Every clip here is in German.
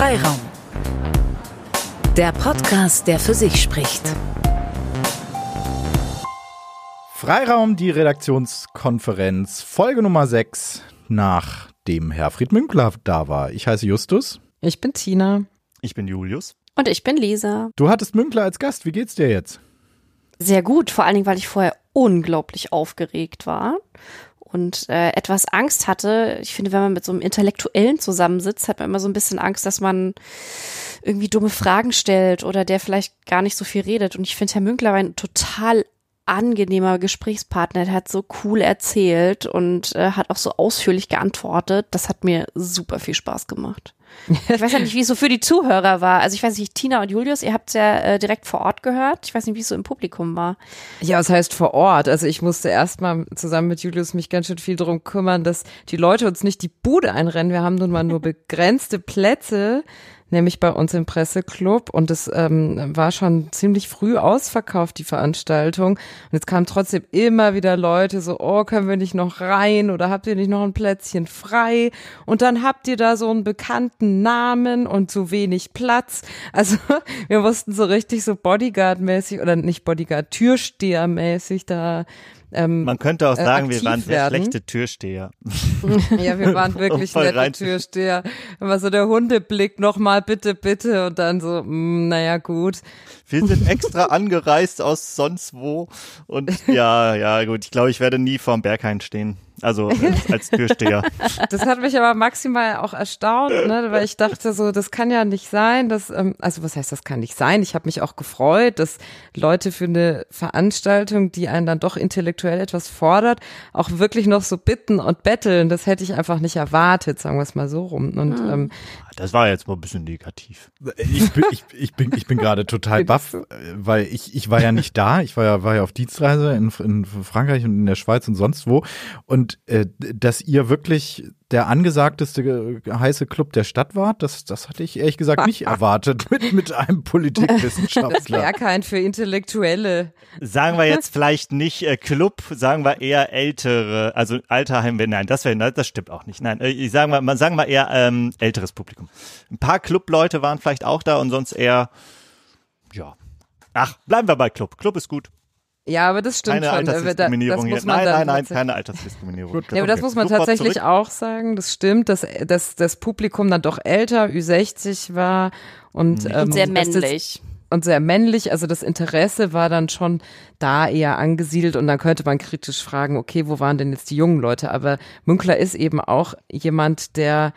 Freiraum. Der Podcast, der für sich spricht. Freiraum, die Redaktionskonferenz, Folge Nummer 6, nachdem Herfried Münkler da war. Ich heiße Justus. Ich bin Tina. Ich bin Julius. Und ich bin Lisa. Du hattest Münkler als Gast. Wie geht's dir jetzt? Sehr gut, vor allen Dingen, weil ich vorher unglaublich aufgeregt war und äh, etwas Angst hatte. Ich finde, wenn man mit so einem Intellektuellen zusammensitzt, hat man immer so ein bisschen Angst, dass man irgendwie dumme Fragen stellt oder der vielleicht gar nicht so viel redet. Und ich finde, Herr Münkler war ein total angenehmer Gesprächspartner. Der hat so cool erzählt und äh, hat auch so ausführlich geantwortet. Das hat mir super viel Spaß gemacht. Ich weiß ja nicht, wie es so für die Zuhörer war. Also ich weiß nicht, Tina und Julius, ihr habt es ja äh, direkt vor Ort gehört. Ich weiß nicht, wie es so im Publikum war. Ja, was heißt vor Ort? Also ich musste erstmal zusammen mit Julius mich ganz schön viel darum kümmern, dass die Leute uns nicht die Bude einrennen. Wir haben nun mal nur begrenzte Plätze nämlich bei uns im Presseclub und es ähm, war schon ziemlich früh ausverkauft, die Veranstaltung. Und jetzt kamen trotzdem immer wieder Leute so, oh, können wir nicht noch rein oder habt ihr nicht noch ein Plätzchen frei? Und dann habt ihr da so einen bekannten Namen und zu wenig Platz. Also wir mussten so richtig so Bodyguard-mäßig oder nicht Bodyguard, Türsteher-mäßig da ähm, Man könnte auch äh, sagen, wir waren sehr werden. schlechte Türsteher. ja, wir waren wirklich nette rein. Türsteher. Immer so der Hundeblick nochmal, bitte, bitte und dann so, mh, mm, naja, gut. Wir sind extra angereist aus sonst wo und ja, ja, gut, ich glaube, ich werde nie vorm Berghain stehen. Also als, als Türsteher. Das hat mich aber maximal auch erstaunt, ne, weil ich dachte so, das kann ja nicht sein, dass, ähm, also was heißt, das kann nicht sein? Ich habe mich auch gefreut, dass Leute für eine Veranstaltung, die einen dann doch intellektuell etwas fordert, auch wirklich noch so bitten und betteln. Das hätte ich einfach nicht erwartet, sagen wir es mal so rum. Und mhm. ähm, das war jetzt mal ein bisschen negativ. Ich bin, ich, ich bin, ich bin gerade total baff, weil ich, ich war ja nicht da. Ich war ja, war ja auf Dienstreise in, in Frankreich und in der Schweiz und sonst wo. Und äh, dass ihr wirklich der angesagteste äh, heiße Club der Stadt wart, das, das hatte ich ehrlich gesagt nicht erwartet mit, mit einem Politikwissenschaftler. Das wäre kein für Intellektuelle. Sagen wir jetzt vielleicht nicht äh, Club, sagen wir eher ältere, also Alterheim, nein, das wäre, das stimmt auch nicht. Nein, äh, ich sagen wir, sagen wir eher ähm, älteres Publikum. Ein paar Clubleute waren vielleicht auch da und sonst eher, ja. Ach, bleiben wir bei Club. Club ist gut. Ja, aber das stimmt keine schon. Altersdiskriminierung das muss man nein, nein, nein, keine Altersdiskriminierung. Gut, ja, aber das muss man tatsächlich zurück. auch sagen. Das stimmt, dass, dass das Publikum dann doch älter, Ü60 war und, mhm. ähm, und sehr männlich. und sehr männlich, also das Interesse war dann schon da eher angesiedelt und dann könnte man kritisch fragen, okay, wo waren denn jetzt die jungen Leute? Aber Münkler ist eben auch jemand, der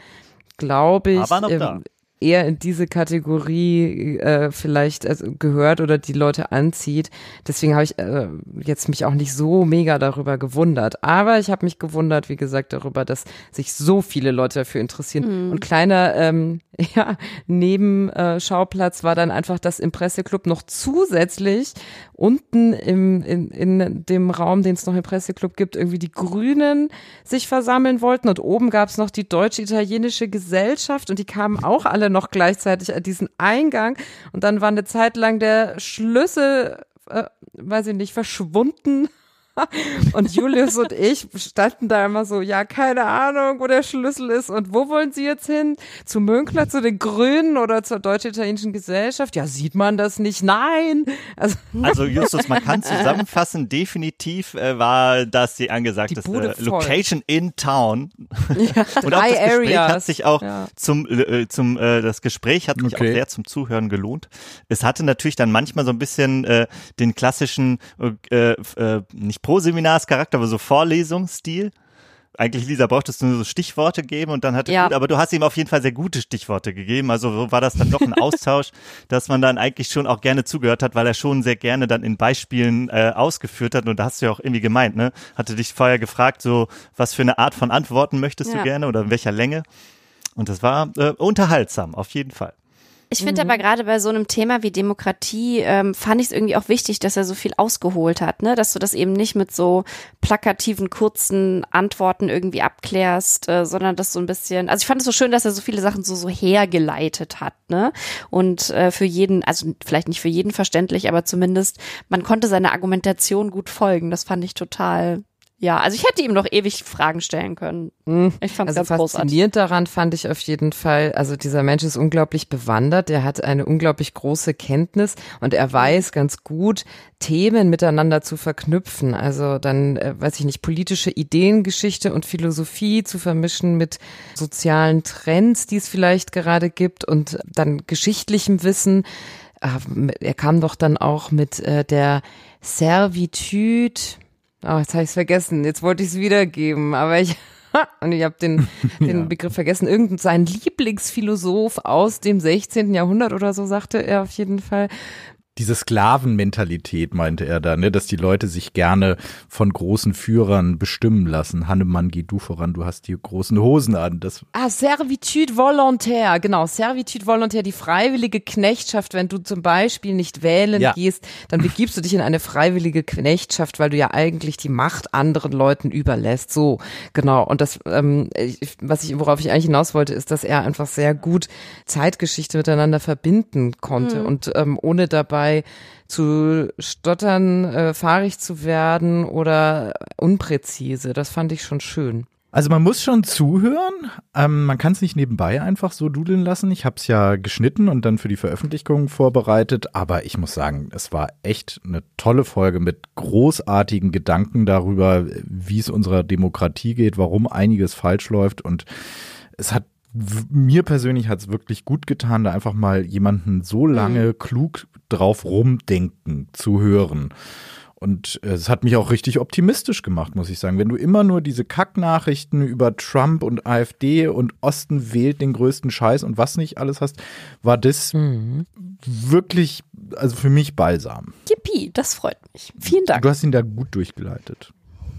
glaube ich, ähm, eher in diese Kategorie äh, vielleicht also gehört oder die Leute anzieht. Deswegen habe ich äh, jetzt mich auch nicht so mega darüber gewundert. Aber ich habe mich gewundert, wie gesagt, darüber, dass sich so viele Leute dafür interessieren. Mhm. Und kleiner ähm, ja, Nebenschauplatz äh, war dann einfach, dass im Presseclub noch zusätzlich unten im, in, in dem Raum, den es noch im Presseclub gibt, irgendwie die Grünen sich versammeln wollten. Und oben gab es noch die deutsch-italienische Gesellschaft und die kamen auch alle noch gleichzeitig an diesen Eingang. Und dann war eine Zeit lang der Schlüssel, äh, weiß ich nicht, verschwunden. Und Julius und ich standen da immer so, ja, keine Ahnung, wo der Schlüssel ist und wo wollen Sie jetzt hin? Zu Münkler, zu den Grünen oder zur Deutsch-Italienischen Gesellschaft? Ja, sieht man das nicht? Nein! Also, also Justus, man kann zusammenfassen, definitiv äh, war das die angesagteste Location in Town. Ja, und auch das Gespräch Areas. hat sich auch ja. zum, äh, zum äh, das Gespräch hat mich okay. auch sehr zum Zuhören gelohnt. Es hatte natürlich dann manchmal so ein bisschen äh, den klassischen, äh, äh, nicht Pro-Seminarscharakter, aber so Vorlesungsstil. Eigentlich, Lisa, brauchtest du nur so Stichworte geben und dann hat ja. gut, aber du hast ihm auf jeden Fall sehr gute Stichworte gegeben. Also so war das dann doch ein Austausch, dass man dann eigentlich schon auch gerne zugehört hat, weil er schon sehr gerne dann in Beispielen äh, ausgeführt hat. Und da hast du ja auch irgendwie gemeint, ne? Hatte dich vorher gefragt, so was für eine Art von Antworten möchtest ja. du gerne oder in welcher Länge? Und das war äh, unterhaltsam, auf jeden Fall. Ich finde mhm. aber gerade bei so einem Thema wie Demokratie ähm, fand ich es irgendwie auch wichtig, dass er so viel ausgeholt hat, ne? Dass du das eben nicht mit so plakativen, kurzen Antworten irgendwie abklärst, äh, sondern das so ein bisschen. Also ich fand es so schön, dass er so viele Sachen so so hergeleitet hat, ne? Und äh, für jeden, also vielleicht nicht für jeden verständlich, aber zumindest man konnte seiner Argumentation gut folgen. Das fand ich total Ja, also ich hätte ihm noch ewig Fragen stellen können. Hm. Ich fand es also ganz faszinierend großartig. daran fand ich auf jeden Fall, also dieser Mensch ist unglaublich bewandert, der hat eine unglaublich große Kenntnis und er weiß ganz gut, Themen miteinander zu verknüpfen. Also dann, äh, weiß ich nicht, politische Ideengeschichte und Philosophie zu vermischen mit sozialen Trends, die es vielleicht gerade gibt und dann geschichtlichem Wissen. Ah, er kam doch dann auch mit äh, der Servitude, Oh, jetzt habe ich es vergessen. Jetzt wollte ich es wiedergeben, aber ich und ich habe den, den ja. Begriff vergessen. Irgend sein Lieblingsphilosoph aus dem 16. Jahrhundert oder so sagte er auf jeden Fall diese Sklavenmentalität meinte er da, ne, dass die Leute sich gerne von großen Führern bestimmen lassen. Hannemann, geh du voran, du hast die großen Hosen an. Das ah, Servitude volontaire, genau, Servitude volontaire, die freiwillige Knechtschaft, wenn du zum Beispiel nicht wählen ja. gehst, dann begibst du dich in eine freiwillige Knechtschaft, weil du ja eigentlich die Macht anderen Leuten überlässt. So, genau. Und das, ähm, ich, was ich, worauf ich eigentlich hinaus wollte, ist, dass er einfach sehr gut Zeitgeschichte miteinander verbinden konnte mhm. und ähm, ohne dabei dabei zu stottern, äh, fahrig zu werden oder unpräzise. Das fand ich schon schön. Also man muss schon zuhören. Ähm, man kann es nicht nebenbei einfach so dudeln lassen. Ich habe es ja geschnitten und dann für die Veröffentlichung vorbereitet. Aber ich muss sagen, es war echt eine tolle Folge mit großartigen Gedanken darüber, wie es unserer Demokratie geht, warum einiges falsch läuft. Und es hat mir persönlich hat es wirklich gut getan, da einfach mal jemanden so lange mhm. klug drauf rumdenken zu hören. Und äh, es hat mich auch richtig optimistisch gemacht, muss ich sagen. Wenn du immer nur diese Kacknachrichten über Trump und AfD und Osten wählt den größten Scheiß und was nicht alles hast, war das mhm. wirklich, also für mich balsam. Yippie, das freut mich. Vielen Dank. Du hast ihn da gut durchgeleitet,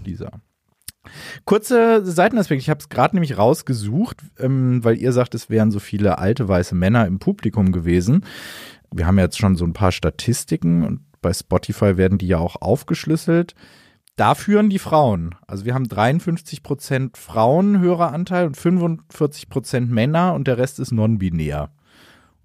Lisa. Kurze Seitenaspekt, ich habe es gerade nämlich rausgesucht, ähm, weil ihr sagt, es wären so viele alte weiße Männer im Publikum gewesen. Wir haben jetzt schon so ein paar Statistiken und bei Spotify werden die ja auch aufgeschlüsselt. Da führen die Frauen. Also wir haben 53 Prozent Frauenhöreranteil und 45 Prozent Männer und der Rest ist non-binär.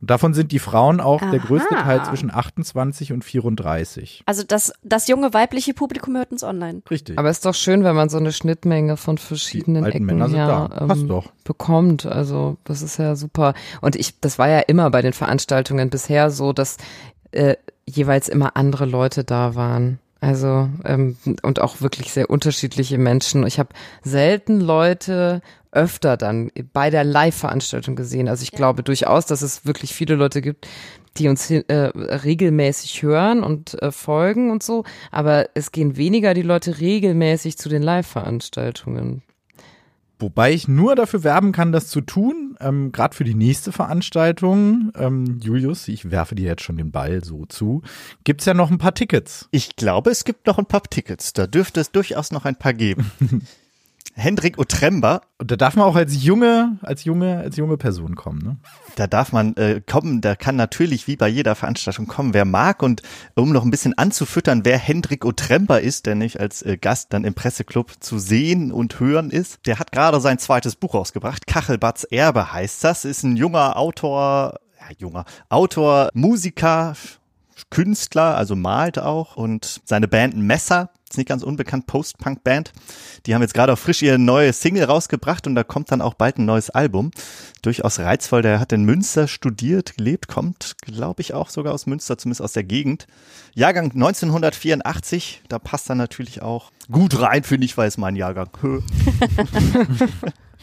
Und davon sind die Frauen auch Aha. der größte Teil zwischen 28 und 34. Also das, das junge weibliche Publikum hört uns online. Richtig. Aber es ist doch schön, wenn man so eine Schnittmenge von verschiedenen Ecken her, ähm, bekommt. Also das ist ja super. Und ich, das war ja immer bei den Veranstaltungen bisher so, dass äh, jeweils immer andere Leute da waren. Also ähm, und auch wirklich sehr unterschiedliche Menschen. Ich habe selten Leute öfter dann bei der Live-Veranstaltung gesehen. Also ich ja. glaube durchaus, dass es wirklich viele Leute gibt, die uns äh, regelmäßig hören und äh, folgen und so. Aber es gehen weniger die Leute regelmäßig zu den Live-Veranstaltungen. Wobei ich nur dafür werben kann, das zu tun, ähm, gerade für die nächste Veranstaltung. Ähm, Julius, ich werfe dir jetzt schon den Ball so zu. Gibt's ja noch ein paar Tickets? Ich glaube, es gibt noch ein paar Tickets. Da dürfte es durchaus noch ein paar geben. Hendrik Otremba. Und da darf man auch als junge, als junge, als junge Person kommen, ne? Da darf man äh, kommen, da kann natürlich wie bei jeder Veranstaltung kommen, wer mag. Und um noch ein bisschen anzufüttern, wer Hendrik Otremba ist, der nicht als äh, Gast dann im Presseclub zu sehen und hören ist, der hat gerade sein zweites Buch rausgebracht. Kachelbatz Erbe heißt das. Ist ein junger Autor, ja, junger Autor, Musiker, Künstler, also malt auch und seine Band Messer ist nicht ganz unbekannt, Post-Punk-Band. Die haben jetzt gerade auch frisch ihr neue Single rausgebracht und da kommt dann auch bald ein neues Album. Durchaus reizvoll. Der hat in Münster studiert, gelebt, kommt, glaube ich, auch sogar aus Münster, zumindest aus der Gegend. Jahrgang 1984, da passt er natürlich auch gut rein, finde ich, weil es mein Jahrgang.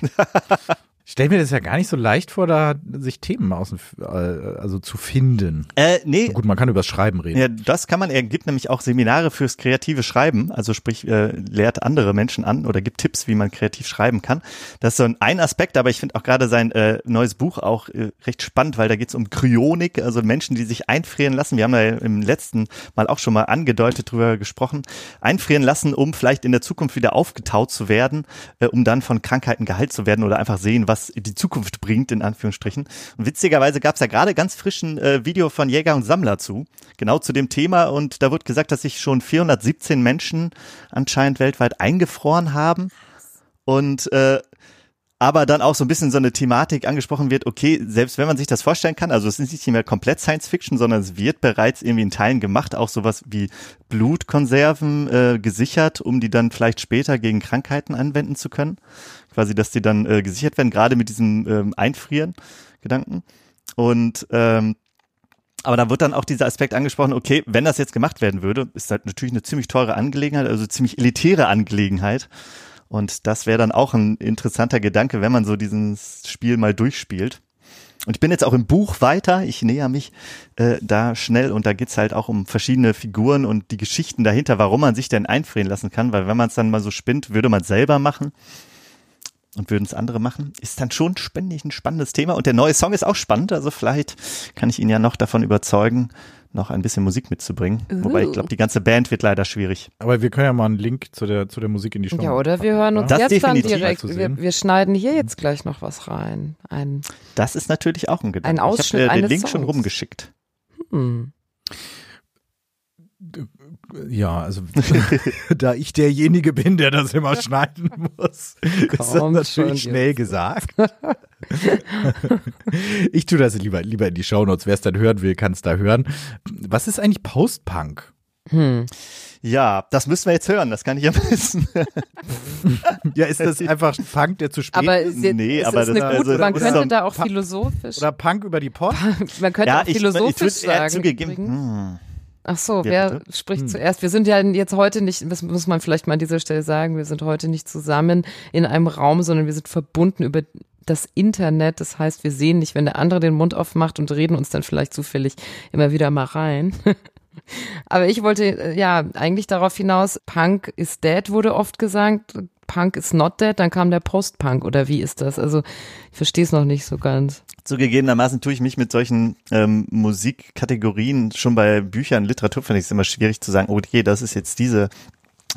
stell mir das ja gar nicht so leicht vor, da sich Themen aus, äh, also zu finden. Äh, nee. Gut, man kann über das Schreiben reden. Ja, das kann man. Er gibt nämlich auch Seminare fürs kreative Schreiben, also sprich äh, lehrt andere Menschen an oder gibt Tipps, wie man kreativ schreiben kann. Das ist so ein, Aspekt, aber ich finde auch gerade sein äh, neues Buch auch äh, recht spannend, weil da geht es um Kryonik, also Menschen, die sich einfrieren lassen. Wir haben da im letzten Mal auch schon mal angedeutet drüber gesprochen. Einfrieren lassen, um vielleicht in der Zukunft wieder aufgetaut zu werden, äh, um dann von Krankheiten geheilt zu werden oder einfach sehen, was was die Zukunft bringt, in Anführungsstrichen. Und witzigerweise gab es ja gerade ganz frischen äh, Video von Jäger und Sammler zu, genau zu dem Thema. Und da wird gesagt, dass sich schon 417 Menschen anscheinend weltweit eingefroren haben. Und äh, aber dann auch so ein bisschen so eine Thematik angesprochen wird, okay, selbst wenn man sich das vorstellen kann, also es ist nicht mehr komplett Science Fiction, sondern es wird bereits irgendwie in Teilen gemacht, auch sowas wie Blutkonserven äh, gesichert, um die dann vielleicht später gegen Krankheiten anwenden zu können. Quasi, dass die dann äh, gesichert werden, gerade mit diesem ähm, Einfrieren Gedanken. Und ähm, aber da wird dann auch dieser Aspekt angesprochen, okay, wenn das jetzt gemacht werden würde, ist das natürlich eine ziemlich teure Angelegenheit, also ziemlich elitäre Angelegenheit. Und das wäre dann auch ein interessanter Gedanke, wenn man so dieses Spiel mal durchspielt. Und ich bin jetzt auch im Buch weiter, ich näher mich äh, da schnell. Und da geht's halt auch um verschiedene Figuren und die Geschichten dahinter, warum man sich denn einfrieren lassen kann, weil wenn man es dann mal so spinnt, würde man selber machen und würden es andere machen, ist dann schon ständig ein spannendes Thema. Und der neue Song ist auch spannend, also vielleicht kann ich ihn ja noch davon überzeugen, noch ein bisschen Musik mitzubringen. Uh. Wobei ich glaube, die ganze Band wird leider schwierig. Aber wir können ja mal einen Link zu der, zu der Musik in die Show Ja, oder wir hören uns das jetzt dann direkt. Wir, wir, schneiden hier jetzt gleich noch was rein. Ein, das ist natürlich auch ein Gedanke. Ein Ausschnitt ich habe äh, den Link Songs. schon rumgeschickt. Hm. Ja, also da ich derjenige bin, der das immer schneiden muss, ist das natürlich schnell jetzt. gesagt. ich tue das lieber, lieber in die Shownotes. Wer es dann hören will, kann es da hören. Was ist eigentlich Post-Punk? Hm. Ja, das müssen wir jetzt hören, das kann ich am besten. ja, ist das einfach Punk, der zu spät aber ist? Nee, aber das, gute, also, man könnte so da auch philosophisch. Oder Punk über die Post? Man könnte ja, auch philosophisch ich, ich sagen. Zugegeben. Ach so, wer, wer spricht hm. zuerst? Wir sind ja jetzt heute nicht, das muss man vielleicht mal an dieser Stelle sagen, wir sind heute nicht zusammen in einem Raum, sondern wir sind verbunden über das Internet. Das heißt, wir sehen nicht, wenn der andere den Mund aufmacht und reden uns dann vielleicht zufällig immer wieder mal rein. Aber ich wollte äh, ja eigentlich darauf hinaus, Punk is dead wurde oft gesagt, Punk is not dead, dann kam der Post-Punk oder wie ist das? Also ich verstehe es noch nicht so ganz. Zugegebenermaßen tue ich mich mit solchen ähm, Musikkategorien schon bei Büchern, Literatur finde ich es immer schwierig zu sagen, oh okay, das ist jetzt diese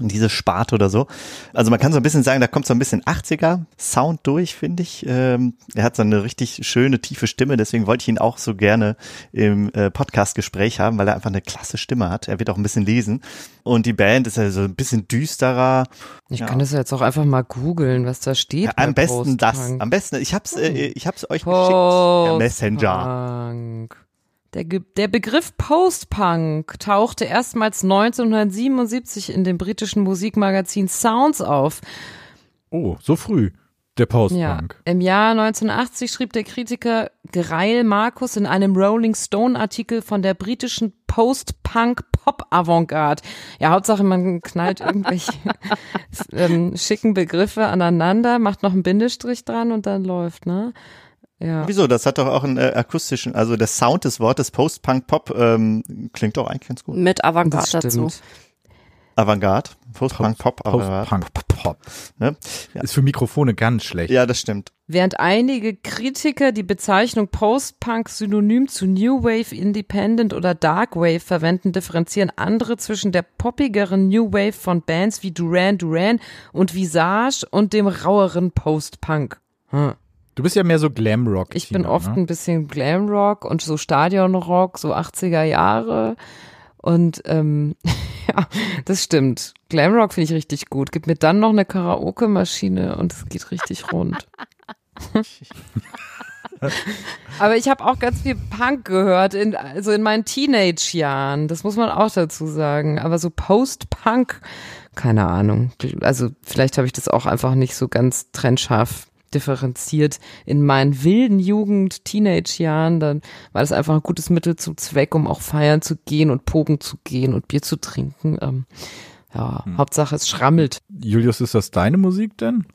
diese Sparte oder so. Also man kann so ein bisschen sagen, da kommt so ein bisschen 80er Sound durch, finde ich. Ähm, er hat so eine richtig schöne, tiefe Stimme, deswegen wollte ich ihn auch so gerne im äh, Podcast-Gespräch haben, weil er einfach eine klasse Stimme hat. Er wird auch ein bisschen lesen. Und die Band ist ja so ein bisschen düsterer. Ich ja. kann das jetzt auch einfach mal googeln, was da steht. Ja, am besten das. Am besten, ich hab's, äh, ich hab's euch geschickt. Der Messenger. Der, der Begriff Post-Punk tauchte erstmals 1977 in dem britischen Musikmagazin Sounds auf. Oh, so früh. Der Post-Punk. Ja. Im Jahr 1980 schrieb der Kritiker Greil Markus in einem Rolling Stone-Artikel von der britischen Post-Punk-Pop-Avantgarde. Ja, Hauptsache man knallt irgendwelche ähm, schicken Begriffe aneinander, macht noch einen Bindestrich dran und dann läuft, ne? Ja. Wieso? Das hat doch auch einen äh, akustischen, also der Sound des Wortes Post-Punk-Pop ähm, klingt doch eigentlich ganz gut. Mit Avantgarde dazu. Avantgarde, Post-Punk-Pop, Post-Punk-Pop. Ne? Ja. Ist für Mikrofone ganz schlecht. Ja, das stimmt. Während einige Kritiker die Bezeichnung Post-Punk synonym zu New Wave, Independent oder Dark Wave verwenden, differenzieren andere zwischen der poppigeren New Wave von Bands wie Duran Duran und Visage und dem raueren Post-Punk. Hm. Du bist ja mehr so Glamrock. Ich bin oft ne? ein bisschen Glamrock und so Stadionrock, so 80er Jahre. Und ähm, ja, das stimmt. Glamrock finde ich richtig gut. Gib mir dann noch eine Karaoke-Maschine und es geht richtig rund. Aber ich habe auch ganz viel Punk gehört, in, also in meinen Teenage-Jahren. Das muss man auch dazu sagen. Aber so Post-Punk, keine Ahnung. Also vielleicht habe ich das auch einfach nicht so ganz trennscharf differenziert in meinen wilden Jugend, Teenage-Jahren, dann war das einfach ein gutes Mittel zum Zweck, um auch feiern zu gehen und pogen zu gehen und Bier zu trinken. Ähm, ja, hm. Hauptsache es schrammelt. Julius, ist das deine Musik denn?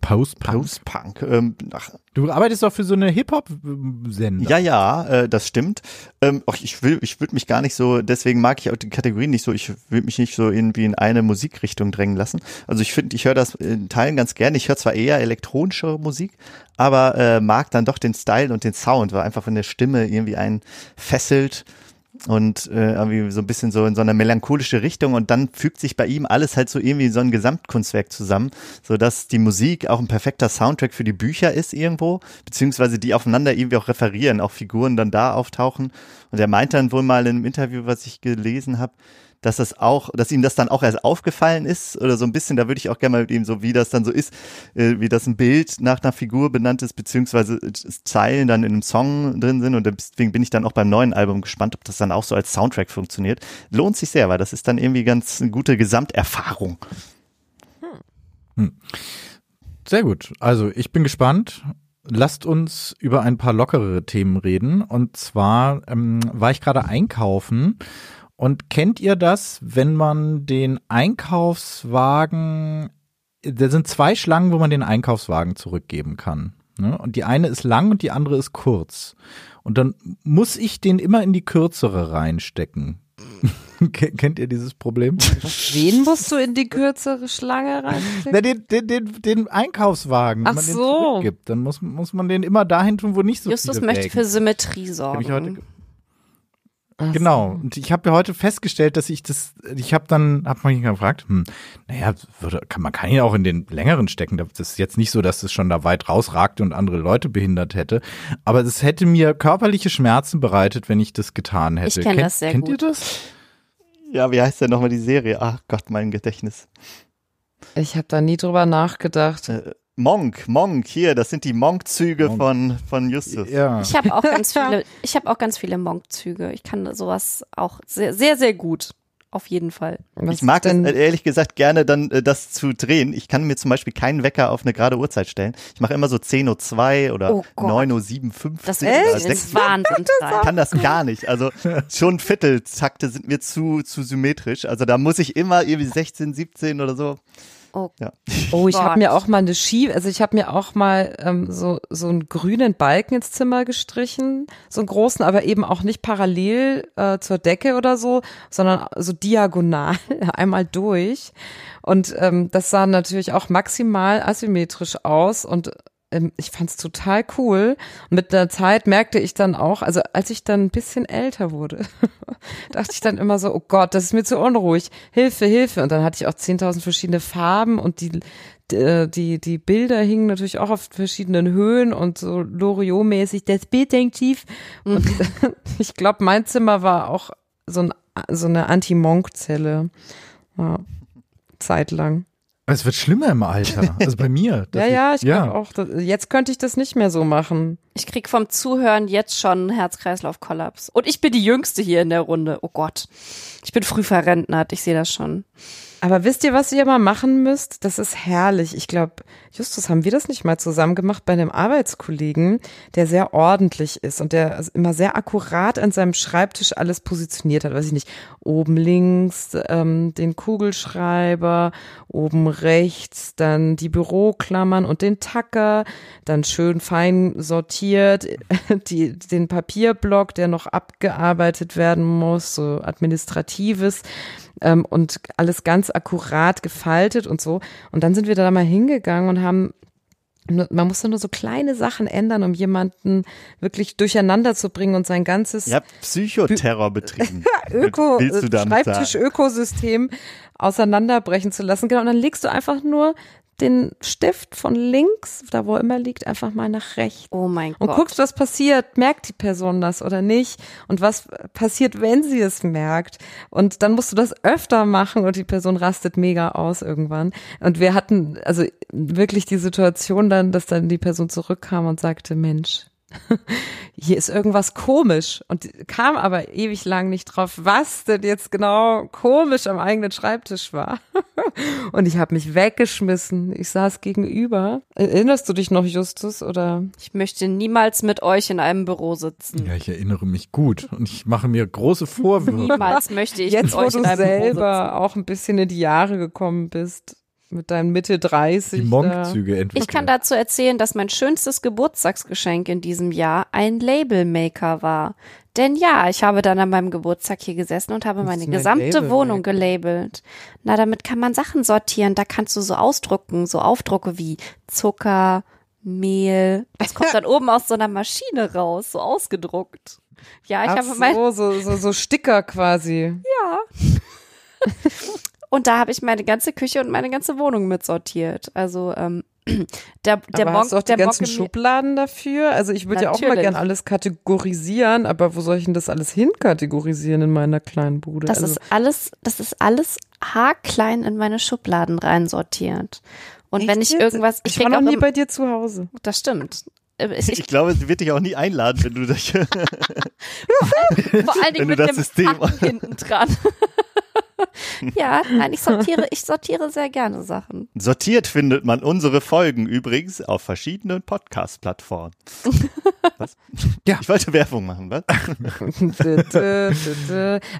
Post-Punk. Post-Punk. Ähm, du arbeitest doch für so eine Hip-Hop-Sender. Ja, ja, äh, das stimmt. Ähm, auch ich will, ich würde mich gar nicht so, deswegen mag ich auch die Kategorien nicht so, ich will mich nicht so irgendwie in eine Musikrichtung drängen lassen. Also ich finde, ich höre das in Teilen ganz gerne. Ich höre zwar eher elektronische Musik, aber äh, mag dann doch den Style und den Sound, weil einfach von der Stimme irgendwie einen fesselt und äh, irgendwie so ein bisschen so in so eine melancholische Richtung. Und dann fügt sich bei ihm alles halt so irgendwie so ein Gesamtkunstwerk zusammen, so dass die Musik auch ein perfekter Soundtrack für die Bücher ist irgendwo, beziehungsweise die aufeinander irgendwie auch referieren, auch Figuren dann da auftauchen. Und er meint dann wohl mal in einem Interview, was ich gelesen habe, dass das auch, dass ihm das dann auch erst aufgefallen ist oder so ein bisschen, da würde ich auch gerne mal mit ihm so, wie das dann so ist, äh, wie das ein Bild nach einer Figur benannt ist, beziehungsweise Zeilen dann in einem Song drin sind und deswegen bin ich dann auch beim neuen Album gespannt, ob das dann auch so als Soundtrack funktioniert. Lohnt sich sehr, weil das ist dann irgendwie ganz eine gute Gesamterfahrung. Hm. Hm. Sehr gut. Also ich bin gespannt. Lasst uns über ein paar lockerere Themen reden. Und zwar ähm, war ich gerade einkaufen. Und kennt ihr das, wenn man den Einkaufswagen, da sind zwei Schlangen, wo man den Einkaufswagen zurückgeben kann. Ne? Und die eine ist lang und die andere ist kurz. Und dann muss ich den immer in die kürzere reinstecken. Kennt ihr dieses Problem? Wen musst du in die kürzere Schlange reinstecken? Na, den, den, den, den Einkaufswagen. Ach wenn man so. den zurückgibt, dann muss, muss man den immer dahin tun, wo nicht so Justus viele möchte für Symmetrie sorgen. Ach genau. Und ich habe ja heute festgestellt, dass ich das, ich habe dann, hab mich gefragt, hm, naja, kann, man kann ihn auch in den längeren stecken. Das ist jetzt nicht so, dass es schon da weit rausragte und andere Leute behindert hätte. Aber es hätte mir körperliche Schmerzen bereitet, wenn ich das getan hätte. Ich kenne das sehr kennt gut. Kennt ihr das? Ja, wie heißt denn nochmal die Serie? Ach Gott, mein Gedächtnis. Ich habe da nie drüber nachgedacht. Äh, Monk, Monk, hier, das sind die Monk-Züge von, von Justus. Ja. Ich habe auch ganz viele, ich habe auch ganz viele Monk-Züge. Ich kann sowas auch sehr, sehr, sehr gut. Auf jeden Fall. Was ich mag denn? es ehrlich gesagt gerne dann äh, das zu drehen. Ich kann mir zum Beispiel keinen Wecker auf eine gerade Uhrzeit stellen. Ich mache immer so 10.02 Uhr oder oh 9.57 Uhr. Das ist, ist Wahnsinn. Ich kann das gar nicht. Also schon Vierteltakte sind mir zu, zu symmetrisch. Also da muss ich immer irgendwie 16, 17 oder so. Oh, ja. oh ich habe mir auch mal eine Ski, also ich habe mir auch mal ähm, so so einen grünen Balken ins Zimmer gestrichen, so einen großen, aber eben auch nicht parallel äh, zur Decke oder so, sondern so diagonal einmal durch. Und ähm, das sah natürlich auch maximal asymmetrisch aus und ähm, ich fand es total cool. Und mit der Zeit merkte ich dann auch, also als ich dann ein bisschen älter wurde, dachte ich dann immer so, oh Gott, das ist mir zu unruhig. Hilfe, Hilfe. Und dann hatte ich auch 10.000 verschiedene Farben und die, äh, die, die Bilder hingen natürlich auch auf verschiedenen Höhen und so Loriot-mäßig, das Bild hängt tief. Und ich glaube, mein Zimmer war auch so, ein, so eine Anti-Monk-Zelle. Ja, zeitlang. Es wird schlimmer im Alter. Also bei mir. ja, ja, ich ja. auch. Jetzt könnte ich das nicht mehr so machen. Ich krieg vom Zuhören jetzt schon Herz-Kreislauf-Kollaps. Und ich bin die Jüngste hier in der Runde. Oh Gott. Ich bin früh verrentnert. Ich sehe das schon. Aber wisst ihr, was ihr mal machen müsst? Das ist herrlich. Ich glaube, Justus, haben wir das nicht mal zusammen gemacht bei einem Arbeitskollegen, der sehr ordentlich ist und der immer sehr akkurat an seinem Schreibtisch alles positioniert hat. Weiß ich nicht, oben links ähm, den Kugelschreiber, oben rechts dann die Büroklammern und den Tacker, dann schön fein sortiert, die, den Papierblock, der noch abgearbeitet werden muss, so administratives ähm, und alles ganz akkurat gefaltet und so. Und dann sind wir da mal hingegangen und haben man musste nur so kleine Sachen ändern, um jemanden wirklich durcheinander zu bringen und sein ganzes ja, Psychoterror betrieben. Öko, Schreibtisch-Ökosystem auseinanderbrechen zu lassen. Genau, und dann legst du einfach nur den Stift von links, da wo er immer liegt, einfach mal nach rechts. Oh mein Gott. Und guckst, was passiert. Merkt die Person das oder nicht? Und was passiert, wenn sie es merkt? Und dann musst du das öfter machen und die Person rastet mega aus irgendwann. Und wir hatten also wirklich die Situation dann, dass dann die Person zurückkam und sagte, Mensch, hier ist irgendwas komisch und kam aber ewig lang nicht drauf, was denn jetzt genau komisch am eigenen Schreibtisch war. und ich habe mich weggeschmissen. Ich saß gegenüber. Erinnerst du dich noch, Justus, oder? Ich möchte niemals mit euch in einem Büro sitzen. Ja, ich erinnere mich gut und ich mache mir große Vorwürfe. Niemals möchte ich jetzt, mit euch in einem Büro sitzen. Jetzt, wo du selber auch ein bisschen in die Jahre gekommen bist mit deinen Mitte 30. Die Monk-Züge entwickeln. Ich kann dazu erzählen, dass mein schönstes Geburtstagsgeschenk in diesem Jahr ein Labelmaker war. Denn ja, ich habe dann an meinem Geburtstag hier gesessen und habe meine gesamte Wohnung gelabelt. Na, damit kann man Sachen sortieren. Da kannst du so ausdrucken, so Aufdrucke wie Zucker, Mehl. Das kommt dann oben aus so einer Maschine raus, so ausgedruckt. Ja, ich Ach habe mein so, so, so, so Sticker quasi. Ja. Und da habe ich meine ganze Küche und meine ganze Wohnung mit sortiert. Also ähm, der, der aber hast du auch die ganzen Schubladen dafür? Also ich würde ja auch mal gern alles kategorisieren, aber wo soll ich denn das alles hinkategorisieren in meiner kleinen Bude? Das also ist alles, das ist alles haarklein in meine Schubladen reinsortiert. Und Echt wenn ich irgendwas, ich, ich war noch nie bei dir zu Hause. Das stimmt. Äh, ich, ich, glaube, sie wird dich auch nie einladen, wenn du das. Vor allen Dingen mit dem System hinten dran. ja, nein, ich sortiere, ich sortiere sehr gerne Sachen. Sortiert findet man unsere Folgen übrigens auf verschiedenen Podcast-Plattformen. was? Ja. Ich wollte Werbung machen, was?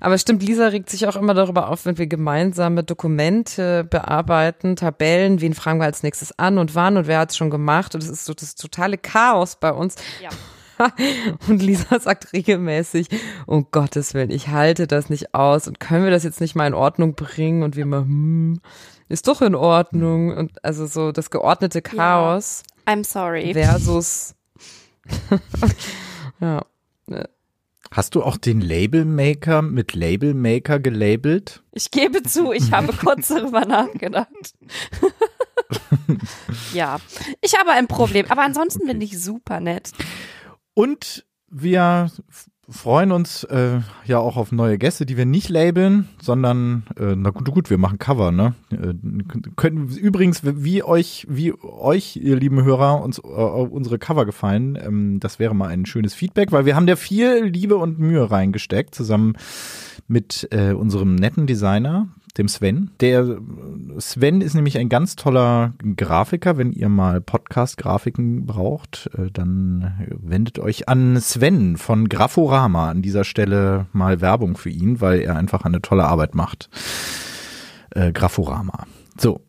Aber stimmt, Lisa regt sich auch immer darüber auf, wenn wir gemeinsame Dokumente bearbeiten, Tabellen, wen fragen wir als nächstes an und wann und wer hat es schon gemacht und es ist so das totale Chaos bei uns. Ja. und Lisa sagt regelmäßig, um Gottes Willen, ich halte das nicht aus und können wir das jetzt nicht mal in Ordnung bringen? Und wir mal, hm, ist doch in Ordnung. Und also so das geordnete Chaos. Ja, I'm sorry. Versus. ja. Hast du auch den Labelmaker mit Labelmaker gelabelt? Ich gebe zu, ich habe kurz darüber nachgedacht. ja, ich habe ein Problem, aber ansonsten okay. bin ich super nett. Und wir freuen uns äh, ja auch auf neue Gäste, die wir nicht labeln, sondern äh, na gut, gut, wir machen Cover, ne? Äh, können übrigens wie euch wie euch ihr lieben Hörer uns äh, unsere Cover gefallen, ähm, das wäre mal ein schönes Feedback, weil wir haben da viel Liebe und Mühe reingesteckt zusammen mit äh, unserem netten Designer, dem Sven. Der Sven ist nämlich ein ganz toller Grafiker. Wenn ihr mal Podcast-Grafiken braucht, äh, dann wendet euch an Sven von Graforama. An dieser Stelle mal Werbung für ihn, weil er einfach eine tolle Arbeit macht. Äh, Graforama. So,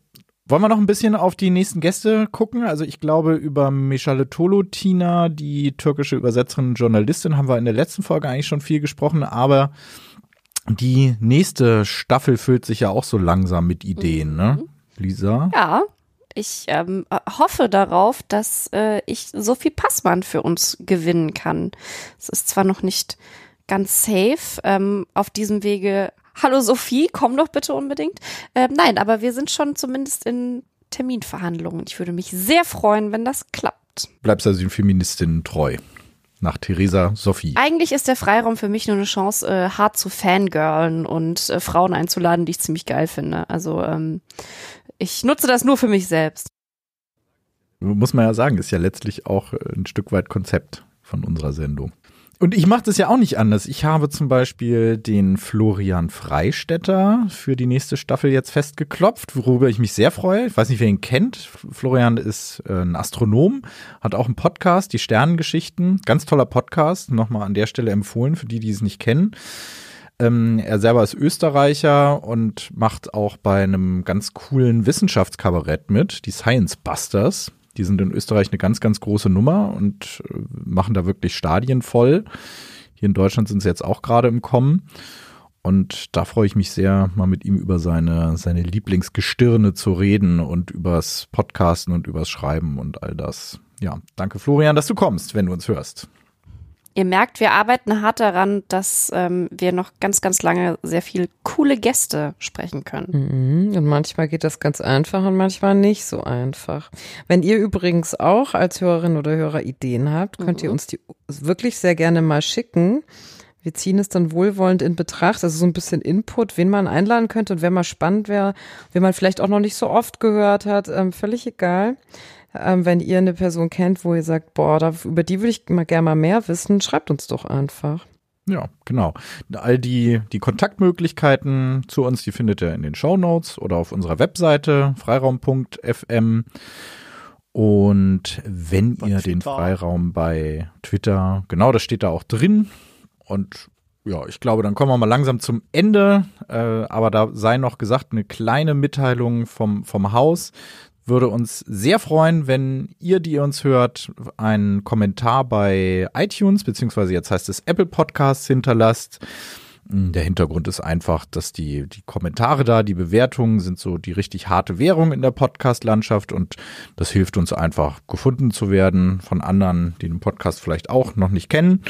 wollen wir noch ein bisschen auf die nächsten Gäste gucken? Also ich glaube, über Meshale Tolutina, die türkische Übersetzerin Journalistin, haben wir in der letzten Folge eigentlich schon viel gesprochen, aber die nächste Staffel füllt sich ja auch so langsam mit Ideen, ne? mhm. ne? Lisa? Ja, ich ähm, hoffe darauf, dass äh, ich Sophie Passmann für uns gewinnen kann. Es ist zwar noch nicht ganz safe. Ähm, auf diesem Wege, hallo Sophie, komm doch bitte unbedingt. Ähm, nein, aber wir sind schon zumindest in Terminverhandlungen. Ich würde mich sehr freuen, wenn das klappt. Bleibst also den Feministinnen treu nach Theresa Sophie. Eigentlich ist der Freiraum für mich nur eine Chance, äh, hart zu fangirlen und äh, Frauen einzuladen, die ich ziemlich geil finde. Also ähm, ich nutze das nur für mich selbst. Muss man ja sagen, ist ja letztlich auch äh, ein Stück weit Konzept von unserer Sendung. Und ich mache das ja auch nicht anders. Ich habe zum Beispiel den Florian Freistetter für die nächste Staffel jetzt festgeklopft, worüber ich mich sehr freue. Ich weiß nicht, wer ihn kennt. Florian ist äh, ein Astronom, hat auch einen Podcast, die Sternengeschichten. Ganz toller Podcast, nochmal an der Stelle empfohlen für die, die es nicht kennen. Ähm, er selber ist Österreicher und macht auch bei einem ganz coolen Wissenschaftskabarett mit, die Science Busters. Die sind in Österreich eine ganz, ganz große Nummer und äh, machen da wirklich Stadien voll. Hier in Deutschland sind sie jetzt auch gerade im Kommen. Und da freue ich mich sehr, mal mit ihm über seine, seine Lieblingsgestirne zu reden und übers Podcasten und übers Schreiben und all das. Ja, danke Florian, dass du kommst, wenn du uns hörst. Ihr merkt, wir arbeiten hart daran, dass ähm, wir noch ganz, ganz lange sehr viel coole Gäste sprechen können. Mhm. Und manchmal geht das ganz einfach und manchmal nicht so einfach. Wenn ihr übrigens auch als Hörerin oder Hörer Ideen habt, könnt mhm. ihr uns die wirklich sehr gerne mal schicken. Wir ziehen es dann wohlwollend in Betracht, also so ein bisschen Input, wen man einladen könnte und wer mal spannend wäre, wen man vielleicht auch noch nicht so oft gehört hat, ähm, völlig egal. Ähm, wenn ihr eine Person kennt, wo ihr sagt, boah, da, über die würde ich mal gerne mal mehr wissen, schreibt uns doch einfach. Ja, genau. All die, die Kontaktmöglichkeiten zu uns, die findet ihr in den Show Notes oder auf unserer Webseite freiraum.fm. Und wenn ihr den Freiraum bei Twitter, genau, das steht da auch drin. Und ja, ich glaube, dann kommen wir mal langsam zum Ende. Äh, aber da sei noch gesagt, eine kleine Mitteilung vom, vom Haus. Würde uns sehr freuen, wenn ihr, die ihr uns hört, einen Kommentar bei iTunes, beziehungsweise jetzt heißt es Apple Podcasts hinterlasst. Der Hintergrund ist einfach, dass die, die Kommentare da, die Bewertungen sind so die richtig harte Währung in der Podcast-Landschaft und das hilft uns einfach gefunden zu werden von anderen, die den Podcast vielleicht auch noch nicht kennen,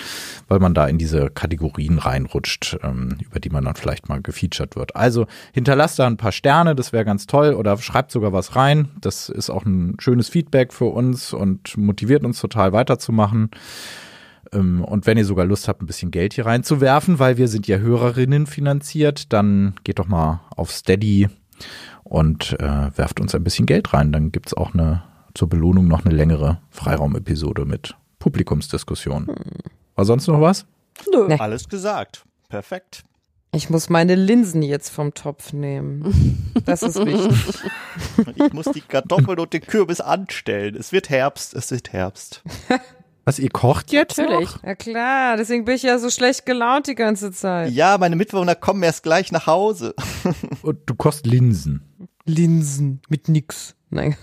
weil man da in diese Kategorien reinrutscht, ähm, über die man dann vielleicht mal gefeatured wird. Also hinterlasst da ein paar Sterne, das wäre ganz toll oder schreibt sogar was rein. Das ist auch ein schönes Feedback für uns und motiviert uns total weiterzumachen. Ähm, und wenn ihr sogar Lust habt, ein bisschen Geld hier reinzuwerfen, weil wir sind ja Hörerinnen finanziert, dann geht doch mal auf Steady und äh, werft uns ein bisschen Geld rein. Dann gibt es auch eine zur Belohnung noch eine längere Freiraum-Episode mit Publikumsdiskussion. War sonst noch was? Nö. Nee. Alles gesagt. Perfekt. Ich muss meine Linsen jetzt vom Topf nehmen. Das ist wichtig. Ich muss die Kartoffeln und den Kürbis anstellen. Es wird Herbst, es wird Herbst. Was, ihr kocht jetzt? Natürlich. Noch? Ja klar, deswegen bin ich ja so schlecht gelaunt die ganze Zeit. Ja, meine Mitbewohner kommen erst gleich nach Hause. Und du kochst Linsen. Linsen mit nix. Nein.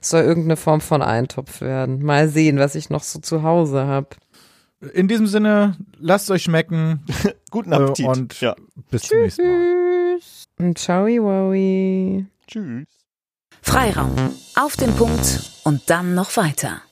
Es soll irgendeine Form von Eintopf werden. Mal sehen, was ich noch so zu Hause habe. In diesem Sinne, lasst euch schmecken. Guten Appetit. Und ja. bis Tschüss. zum nächsten Mal. Und ciao, wowie. Tschüss. Freiraum. Auf den Punkt und dann noch weiter.